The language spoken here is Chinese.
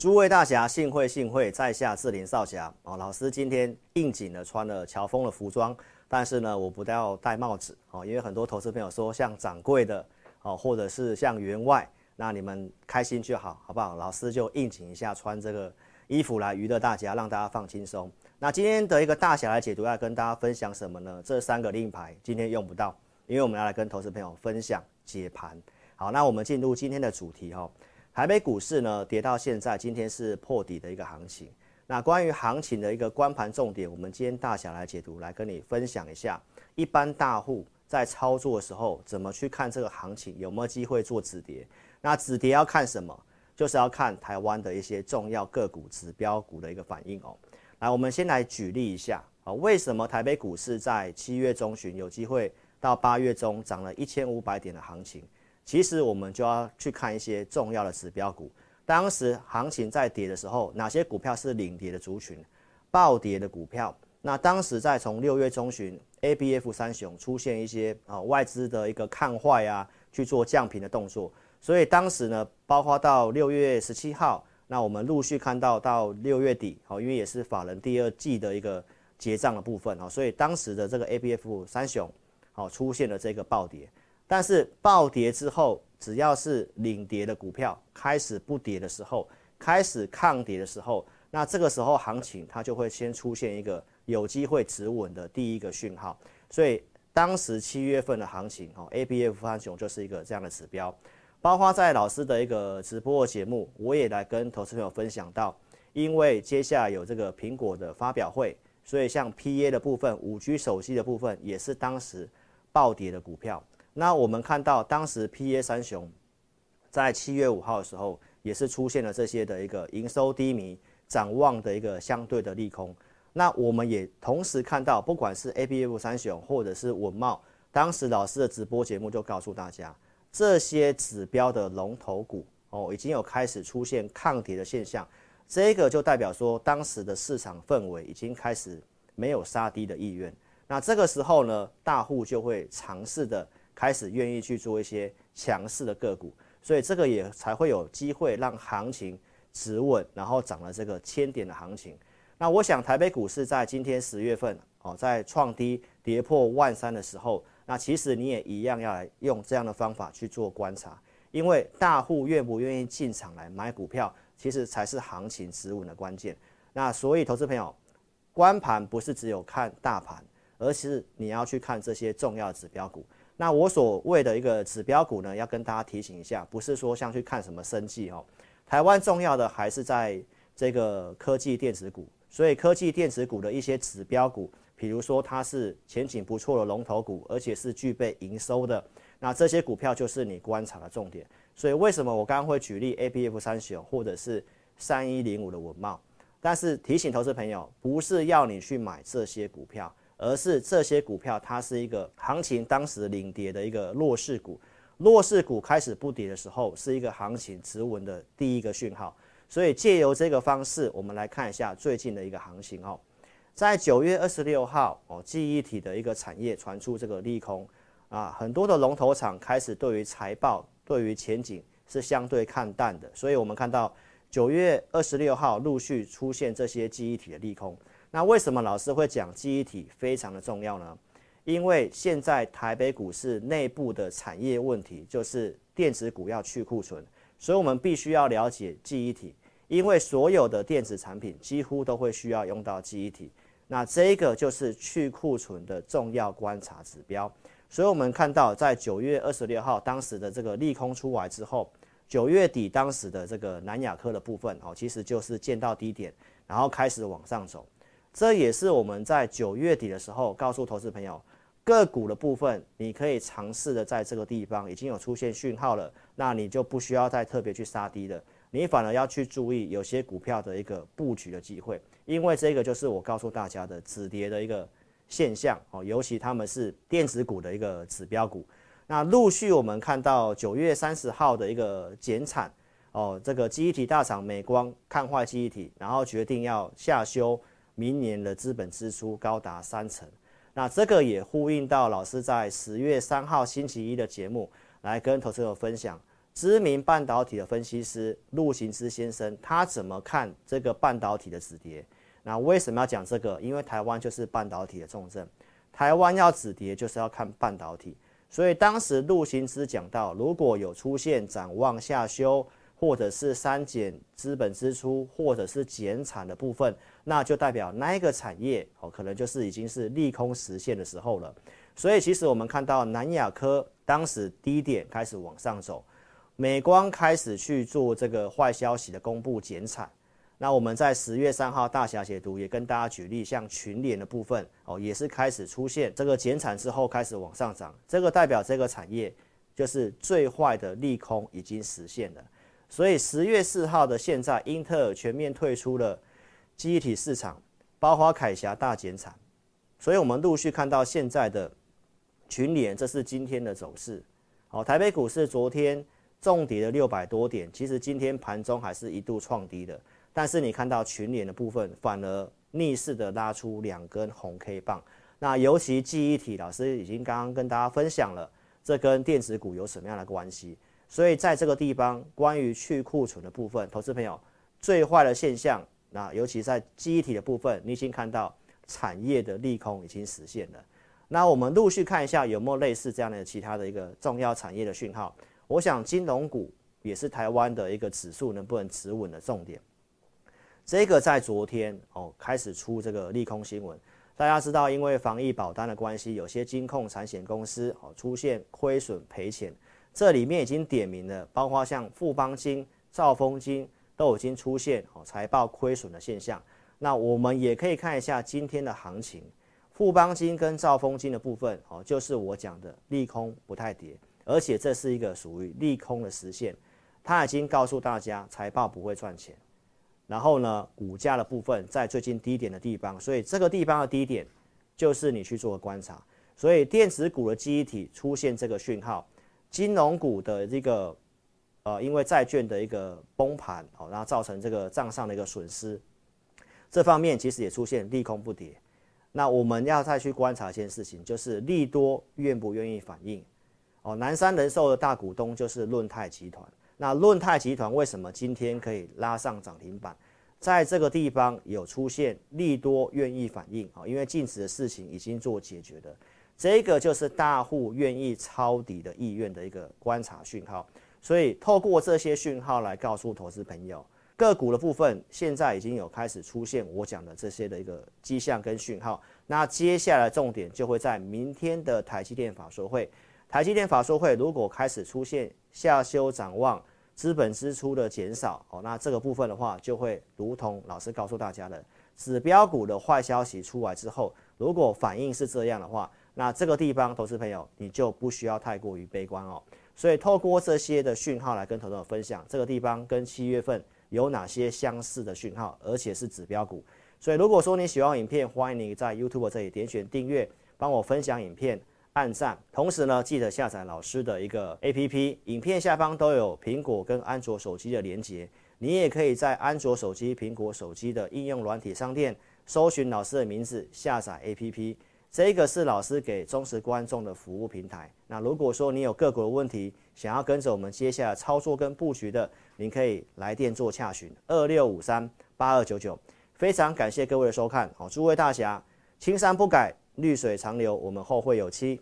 诸位大侠，幸会幸会，在下志霖少侠哦。老师今天应景的穿了乔峰的服装，但是呢，我不要戴帽子哦，因为很多投资朋友说像掌柜的哦，或者是像员外，那你们开心就好，好不好？老师就应景一下，穿这个衣服来娱乐大家，让大家放轻松。那今天的一个大侠来解读，要跟大家分享什么呢？这三个令牌今天用不到，因为我们要来跟投资朋友分享解盘。好，那我们进入今天的主题哈。台北股市呢跌到现在，今天是破底的一个行情。那关于行情的一个观盘重点，我们今天大侠来解读，来跟你分享一下。一般大户在操作的时候，怎么去看这个行情有没有机会做止跌？那止跌要看什么？就是要看台湾的一些重要个股指标股的一个反应哦。来，我们先来举例一下啊，为什么台北股市在七月中旬有机会到八月中涨了一千五百点的行情？其实我们就要去看一些重要的指标股。当时行情在跌的时候，哪些股票是领跌的族群？暴跌的股票。那当时在从六月中旬，ABF 三雄出现一些啊外资的一个看坏啊，去做降频的动作。所以当时呢，包括到六月十七号，那我们陆续看到到六月底，哦，因为也是法人第二季的一个结账的部分啊，所以当时的这个 ABF 三雄，好出现了这个暴跌。但是暴跌之后，只要是领跌的股票开始不跌的时候，开始抗跌的时候，那这个时候行情它就会先出现一个有机会止稳的第一个讯号。所以当时七月份的行情，哦，ABF 三雄就是一个这样的指标。包括在老师的一个直播节目，我也来跟投资朋友分享到，因为接下来有这个苹果的发表会，所以像 PA 的部分、五 G 手机的部分，也是当时暴跌的股票。那我们看到，当时 PA 三雄在七月五号的时候，也是出现了这些的一个营收低迷、展望的一个相对的利空。那我们也同时看到，不管是 ABF 三雄或者是稳懋，当时老师的直播节目就告诉大家，这些指标的龙头股哦，已经有开始出现抗跌的现象。这个就代表说，当时的市场氛围已经开始没有杀低的意愿。那这个时候呢，大户就会尝试的。开始愿意去做一些强势的个股，所以这个也才会有机会让行情止稳，然后涨了这个千点的行情。那我想台北股市在今天十月份哦，在创低跌破万三的时候，那其实你也一样要来用这样的方法去做观察，因为大户愿不愿意进场来买股票，其实才是行情止稳的关键。那所以投资朋友，观盘不是只有看大盘，而是你要去看这些重要指标股。那我所谓的一个指标股呢，要跟大家提醒一下，不是说像去看什么生技哦，台湾重要的还是在这个科技电子股，所以科技电子股的一些指标股，比如说它是前景不错的龙头股，而且是具备营收的，那这些股票就是你观察的重点。所以为什么我刚刚会举例 ABF 三雄或者是三一零五的稳懋，但是提醒投资朋友，不是要你去买这些股票。而是这些股票，它是一个行情当时领跌的一个弱势股，弱势股开始不跌的时候，是一个行情止稳的第一个讯号。所以借由这个方式，我们来看一下最近的一个行情哦。在九月二十六号哦，记忆体的一个产业传出这个利空啊，很多的龙头厂开始对于财报、对于前景是相对看淡的。所以我们看到九月二十六号陆续出现这些记忆体的利空。那为什么老师会讲记忆体非常的重要呢？因为现在台北股市内部的产业问题就是电子股要去库存，所以我们必须要了解记忆体，因为所有的电子产品几乎都会需要用到记忆体。那这个就是去库存的重要观察指标。所以我们看到在九月二十六号当时的这个利空出来之后，九月底当时的这个南亚科的部分哦，其实就是见到低点，然后开始往上走。这也是我们在九月底的时候告诉投资朋友，个股的部分你可以尝试的在这个地方已经有出现讯号了，那你就不需要再特别去杀低了，你反而要去注意有些股票的一个布局的机会，因为这个就是我告诉大家的止跌的一个现象哦，尤其他们是电子股的一个指标股。那陆续我们看到九月三十号的一个减产哦，这个记忆体大厂美光看坏记忆体，然后决定要下修。明年的资本支出高达三成，那这个也呼应到老师在十月三号星期一的节目来跟投资者分享，知名半导体的分析师陆行之先生，他怎么看这个半导体的止跌？那为什么要讲这个？因为台湾就是半导体的重镇，台湾要止跌就是要看半导体。所以当时陆行之讲到，如果有出现展望下修，或者是删减资本支出，或者是减产的部分，那就代表那一个产业哦，可能就是已经是利空实现的时候了。所以其实我们看到南亚科当时低点开始往上走。美光开始去做这个坏消息的公布减产，那我们在十月三号大侠解读也跟大家举例，像群联的部分哦，也是开始出现这个减产之后开始往上涨，这个代表这个产业就是最坏的利空已经实现了。所以十月四号的现在，英特尔全面退出了记忆体市场，包括凯霞大减产，所以我们陆续看到现在的群联，这是今天的走势。好，台北股市昨天。重跌了六百多点，其实今天盘中还是一度创低的，但是你看到群联的部分反而逆势的拉出两根红 K 棒，那尤其记忆体老师已经刚刚跟大家分享了，这跟电子股有什么样的关系？所以在这个地方关于去库存的部分，投资朋友最坏的现象，那尤其在记忆体的部分，你已经看到产业的利空已经实现了。那我们陆续看一下有没有类似这样的其他的一个重要产业的讯号。我想金融股也是台湾的一个指数能不能持稳的重点。这个在昨天哦开始出这个利空新闻，大家知道因为防疫保单的关系，有些金控产险公司哦出现亏损赔钱，这里面已经点名了，包括像富邦金、兆丰金都已经出现哦财报亏损的现象。那我们也可以看一下今天的行情，富邦金跟兆丰金的部分哦，就是我讲的利空不太跌。而且这是一个属于利空的实现，它已经告诉大家财报不会赚钱，然后呢，股价的部分在最近低点的地方，所以这个地方的低点就是你去做观察。所以电子股的记忆体出现这个讯号，金融股的这个呃，因为债券的一个崩盘哦，然后造成这个账上的一个损失，这方面其实也出现利空不跌。那我们要再去观察一件事情，就是利多愿不愿意反应。哦，南山人寿的大股东就是润泰集团。那润泰集团为什么今天可以拉上涨停板？在这个地方有出现利多愿意反应啊，因为净值的事情已经做解决的，这个就是大户愿意抄底的意愿的一个观察讯号。所以透过这些讯号来告诉投资朋友，个股的部分现在已经有开始出现我讲的这些的一个迹象跟讯号。那接下来重点就会在明天的台积电法说会。台积电法说会如果开始出现下修展望、资本支出的减少，哦，那这个部分的话就会如同老师告诉大家的，指标股的坏消息出来之后，如果反应是这样的话，那这个地方投资朋友你就不需要太过于悲观哦。所以透过这些的讯号来跟投资朋友分享，这个地方跟七月份有哪些相似的讯号，而且是指标股。所以如果说你喜欢影片，欢迎你在 YouTube 这里点选订阅，帮我分享影片。按赞，同时呢，记得下载老师的一个 APP，影片下方都有苹果跟安卓手机的连结，你也可以在安卓手机、苹果手机的应用软体商店搜寻老师的名字，下载 APP。这个是老师给忠实观众的服务平台。那如果说你有个股的问题，想要跟着我们接下来操作跟布局的，您可以来电做洽询，二六五三八二九九。非常感谢各位的收看，好，诸位大侠，青山不改。绿水长流，我们后会有期。